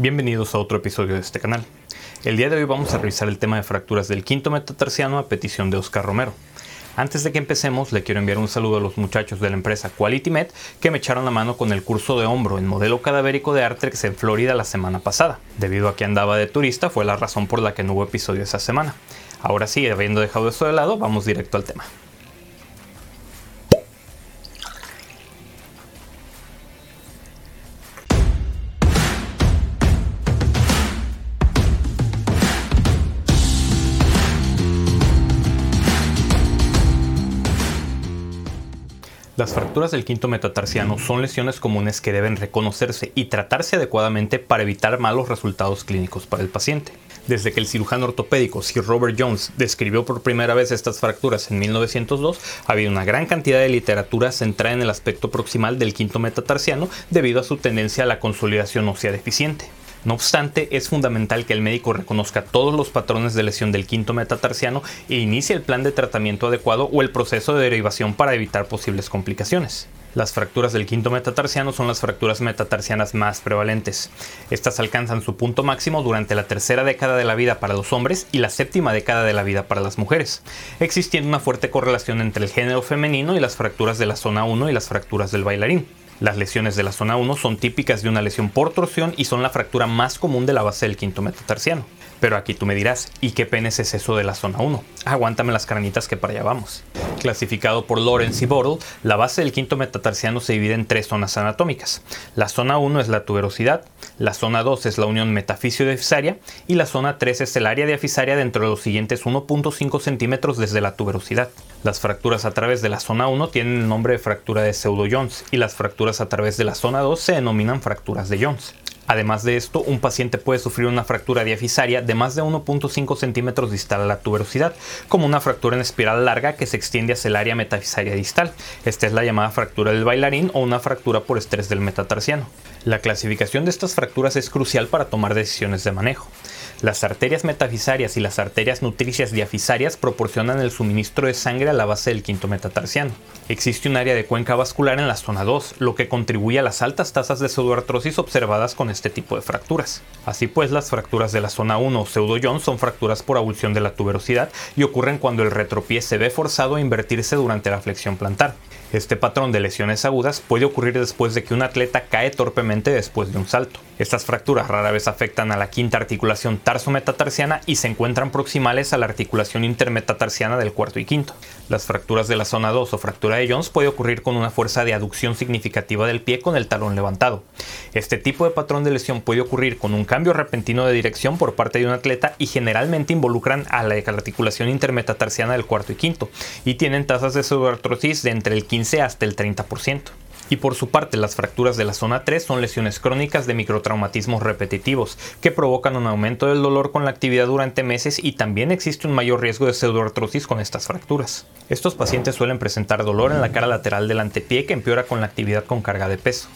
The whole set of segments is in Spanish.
Bienvenidos a otro episodio de este canal. El día de hoy vamos a revisar el tema de fracturas del quinto metatarsiano a petición de Oscar Romero. Antes de que empecemos, le quiero enviar un saludo a los muchachos de la empresa QualityMed que me echaron la mano con el curso de hombro en modelo cadavérico de Artrex en Florida la semana pasada. Debido a que andaba de turista, fue la razón por la que no hubo episodio esa semana. Ahora sí, habiendo dejado eso de lado, vamos directo al tema. Las fracturas del quinto metatarsiano son lesiones comunes que deben reconocerse y tratarse adecuadamente para evitar malos resultados clínicos para el paciente. Desde que el cirujano ortopédico Sir Robert Jones describió por primera vez estas fracturas en 1902, ha habido una gran cantidad de literatura centrada en el aspecto proximal del quinto metatarsiano debido a su tendencia a la consolidación ósea deficiente. No obstante, es fundamental que el médico reconozca todos los patrones de lesión del quinto metatarsiano e inicie el plan de tratamiento adecuado o el proceso de derivación para evitar posibles complicaciones. Las fracturas del quinto metatarsiano son las fracturas metatarsianas más prevalentes. Estas alcanzan su punto máximo durante la tercera década de la vida para los hombres y la séptima década de la vida para las mujeres, existiendo una fuerte correlación entre el género femenino y las fracturas de la zona 1 y las fracturas del bailarín. Las lesiones de la zona 1 son típicas de una lesión por torsión y son la fractura más común de la base del quinto metatarsiano. Pero aquí tú me dirás, ¿y qué penes es eso de la zona 1? Aguántame las carnitas que para allá vamos. Clasificado por Lawrence y Bottle, la base del quinto metatarsiano se divide en tres zonas anatómicas. La zona 1 es la tuberosidad, la zona 2 es la unión metafisio-diafisaria y la zona 3 es el área diafisaria dentro de los siguientes 1.5 centímetros desde la tuberosidad. Las fracturas a través de la zona 1 tienen el nombre de fractura de pseudo-Jones y las fracturas a través de la zona 2 se denominan fracturas de Jones. Además de esto, un paciente puede sufrir una fractura diafisaria de más de 1.5 centímetros distal a la tuberosidad, como una fractura en espiral larga que se extiende hacia el área metafisaria distal. Esta es la llamada fractura del bailarín o una fractura por estrés del metatarsiano. La clasificación de estas fracturas es crucial para tomar decisiones de manejo. Las arterias metafisarias y las arterias nutricias diafisarias proporcionan el suministro de sangre a la base del quinto metatarsiano. Existe un área de cuenca vascular en la zona 2, lo que contribuye a las altas tasas de pseudoartrosis observadas con este tipo de fracturas. Así pues, las fracturas de la zona 1 o pseudo son fracturas por abulsión de la tuberosidad y ocurren cuando el retropié se ve forzado a invertirse durante la flexión plantar. Este patrón de lesiones agudas puede ocurrir después de que un atleta cae torpemente después de un salto. Estas fracturas rara vez afectan a la quinta articulación tarso-metatarsiana y se encuentran proximales a la articulación intermetatarsiana del cuarto y quinto. Las fracturas de la zona 2 o fractura de Jones puede ocurrir con una fuerza de aducción significativa del pie con el talón levantado. Este tipo de patrón de lesión puede ocurrir con un cambio repentino de dirección por parte de un atleta y generalmente involucran a la articulación intermetatarsiana del cuarto y quinto y tienen tasas de pseudoartrosis de entre el 15 hasta el 30%. Y por su parte, las fracturas de la zona 3 son lesiones crónicas de microtraumatismos repetitivos, que provocan un aumento del dolor con la actividad durante meses y también existe un mayor riesgo de pseudoartrosis con estas fracturas. Estos pacientes suelen presentar dolor en la cara lateral del antepié que empeora con la actividad con carga de peso.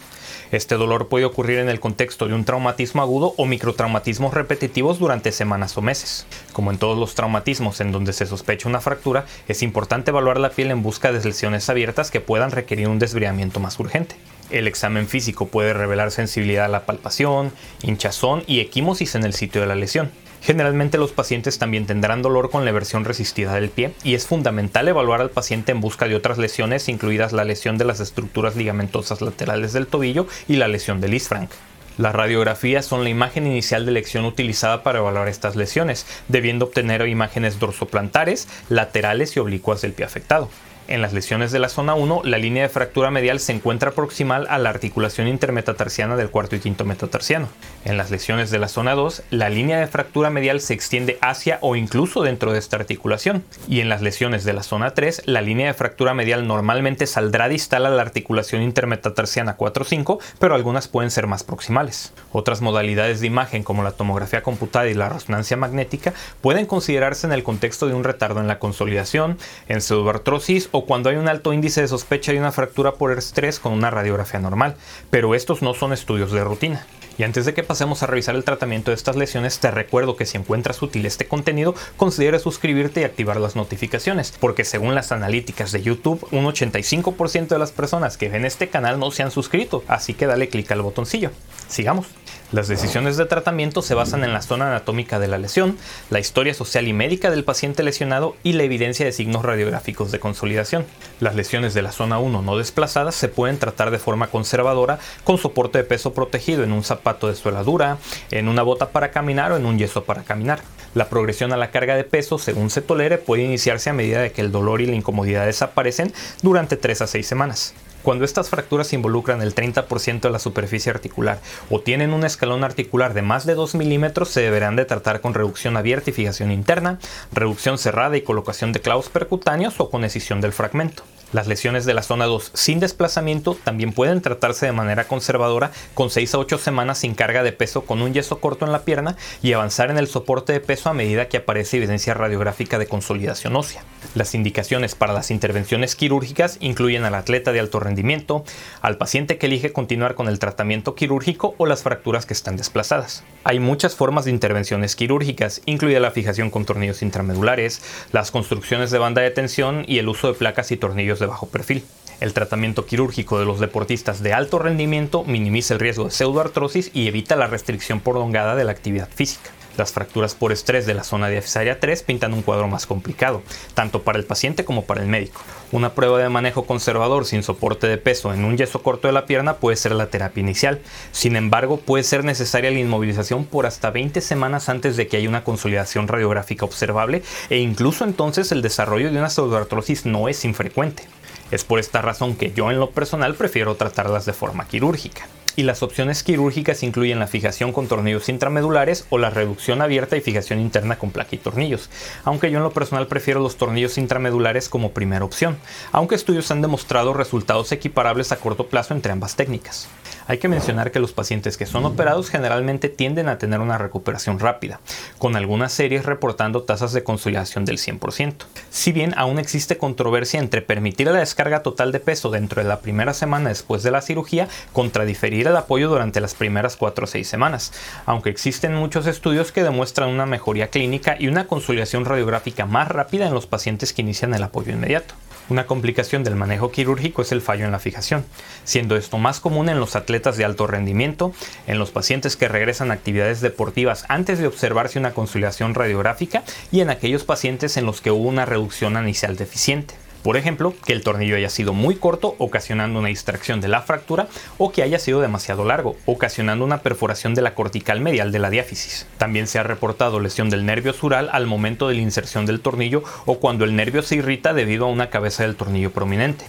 Este dolor puede ocurrir en el contexto de un traumatismo agudo o microtraumatismos repetitivos durante semanas o meses. Como en todos los traumatismos en donde se sospecha una fractura, es importante evaluar la piel en busca de lesiones abiertas que puedan requerir un desbriamiento más urgente. El examen físico puede revelar sensibilidad a la palpación, hinchazón y equimosis en el sitio de la lesión. Generalmente los pacientes también tendrán dolor con la versión resistida del pie y es fundamental evaluar al paciente en busca de otras lesiones, incluidas la lesión de las estructuras ligamentosas laterales del tobillo y la lesión del isfranc. Las radiografías son la imagen inicial de lección utilizada para evaluar estas lesiones, debiendo obtener imágenes dorsoplantares, laterales y oblicuas del pie afectado. En las lesiones de la zona 1, la línea de fractura medial se encuentra proximal a la articulación intermetatarsiana del cuarto y quinto metatarsiano. En las lesiones de la zona 2, la línea de fractura medial se extiende hacia o incluso dentro de esta articulación. Y en las lesiones de la zona 3, la línea de fractura medial normalmente saldrá distal a la articulación intermetatarsiana 4-5, pero algunas pueden ser más proximales. Otras modalidades de imagen como la tomografía computada y la resonancia magnética pueden considerarse en el contexto de un retardo en la consolidación, en pseudoartrosis o cuando hay un alto índice de sospecha de una fractura por estrés con una radiografía normal, pero estos no son estudios de rutina. Y antes de que pasemos a revisar el tratamiento de estas lesiones, te recuerdo que si encuentras útil este contenido, considera suscribirte y activar las notificaciones, porque según las analíticas de YouTube, un 85% de las personas que ven este canal no se han suscrito, así que dale clic al botoncillo. Sigamos. Las decisiones de tratamiento se basan en la zona anatómica de la lesión, la historia social y médica del paciente lesionado y la evidencia de signos radiográficos de consolidación. Las lesiones de la zona 1 no desplazadas se pueden tratar de forma conservadora con soporte de peso protegido en un zapato de suela dura, en una bota para caminar o en un yeso para caminar. La progresión a la carga de peso, según se tolere, puede iniciarse a medida de que el dolor y la incomodidad desaparecen durante 3 a 6 semanas. Cuando estas fracturas involucran el 30% de la superficie articular o tienen un escalón articular de más de 2 milímetros, se deberán de tratar con reducción abierta y fijación interna, reducción cerrada y colocación de clavos percutáneos o con escisión del fragmento. Las lesiones de la zona 2 sin desplazamiento también pueden tratarse de manera conservadora con 6 a 8 semanas sin carga de peso con un yeso corto en la pierna y avanzar en el soporte de peso a medida que aparece evidencia radiográfica de consolidación ósea. Las indicaciones para las intervenciones quirúrgicas incluyen al atleta de alto rendimiento, al paciente que elige continuar con el tratamiento quirúrgico o las fracturas que están desplazadas. Hay muchas formas de intervenciones quirúrgicas, incluida la fijación con tornillos intramedulares, las construcciones de banda de tensión y el uso de placas y tornillos de bajo perfil. El tratamiento quirúrgico de los deportistas de alto rendimiento minimiza el riesgo de pseudoartrosis y evita la restricción prolongada de la actividad física. Las fracturas por estrés de la zona diafisaria 3 pintan un cuadro más complicado, tanto para el paciente como para el médico. Una prueba de manejo conservador sin soporte de peso en un yeso corto de la pierna puede ser la terapia inicial. Sin embargo, puede ser necesaria la inmovilización por hasta 20 semanas antes de que haya una consolidación radiográfica observable e incluso entonces el desarrollo de una pseudoartrosis no es infrecuente. Es por esta razón que yo en lo personal prefiero tratarlas de forma quirúrgica. Y las opciones quirúrgicas incluyen la fijación con tornillos intramedulares o la reducción abierta y fijación interna con placa y tornillos, aunque yo en lo personal prefiero los tornillos intramedulares como primera opción, aunque estudios han demostrado resultados equiparables a corto plazo entre ambas técnicas. Hay que mencionar que los pacientes que son operados generalmente tienden a tener una recuperación rápida, con algunas series reportando tasas de consolidación del 100%. Si bien aún existe controversia entre permitir la descarga total de peso dentro de la primera semana después de la cirugía contra diferir el apoyo durante las primeras 4 o 6 semanas, aunque existen muchos estudios que demuestran una mejoría clínica y una consolidación radiográfica más rápida en los pacientes que inician el apoyo inmediato. Una complicación del manejo quirúrgico es el fallo en la fijación, siendo esto más común en los atletas de alto rendimiento, en los pacientes que regresan a actividades deportivas antes de observarse una consolidación radiográfica y en aquellos pacientes en los que hubo una reducción inicial deficiente. Por ejemplo, que el tornillo haya sido muy corto, ocasionando una distracción de la fractura, o que haya sido demasiado largo, ocasionando una perforación de la cortical medial de la diáfisis. También se ha reportado lesión del nervio sural al momento de la inserción del tornillo o cuando el nervio se irrita debido a una cabeza del tornillo prominente.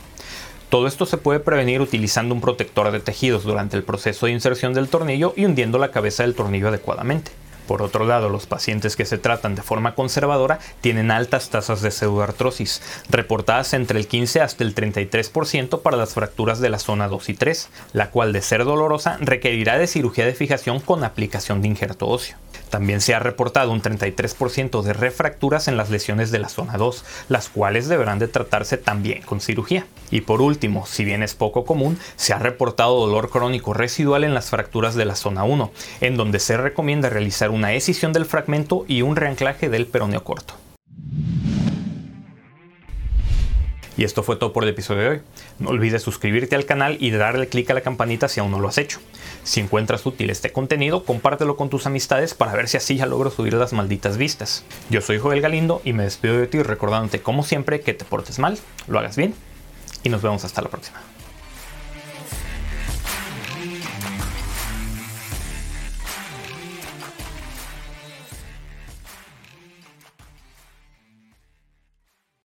Todo esto se puede prevenir utilizando un protector de tejidos durante el proceso de inserción del tornillo y hundiendo la cabeza del tornillo adecuadamente. Por otro lado, los pacientes que se tratan de forma conservadora tienen altas tasas de pseudoartrosis, reportadas entre el 15 hasta el 33% para las fracturas de la zona 2 y 3, la cual de ser dolorosa requerirá de cirugía de fijación con aplicación de injerto óseo. También se ha reportado un 33% de refracturas en las lesiones de la zona 2, las cuales deberán de tratarse también con cirugía. Y por último, si bien es poco común, se ha reportado dolor crónico residual en las fracturas de la zona 1, en donde se recomienda realizar una escisión del fragmento y un reanclaje del peroneo corto. Y esto fue todo por el episodio de hoy. No olvides suscribirte al canal y darle clic a la campanita si aún no lo has hecho. Si encuentras útil este contenido, compártelo con tus amistades para ver si así ya logro subir las malditas vistas. Yo soy Joel Galindo y me despido de ti recordándote como siempre que te portes mal, lo hagas bien y nos vemos hasta la próxima.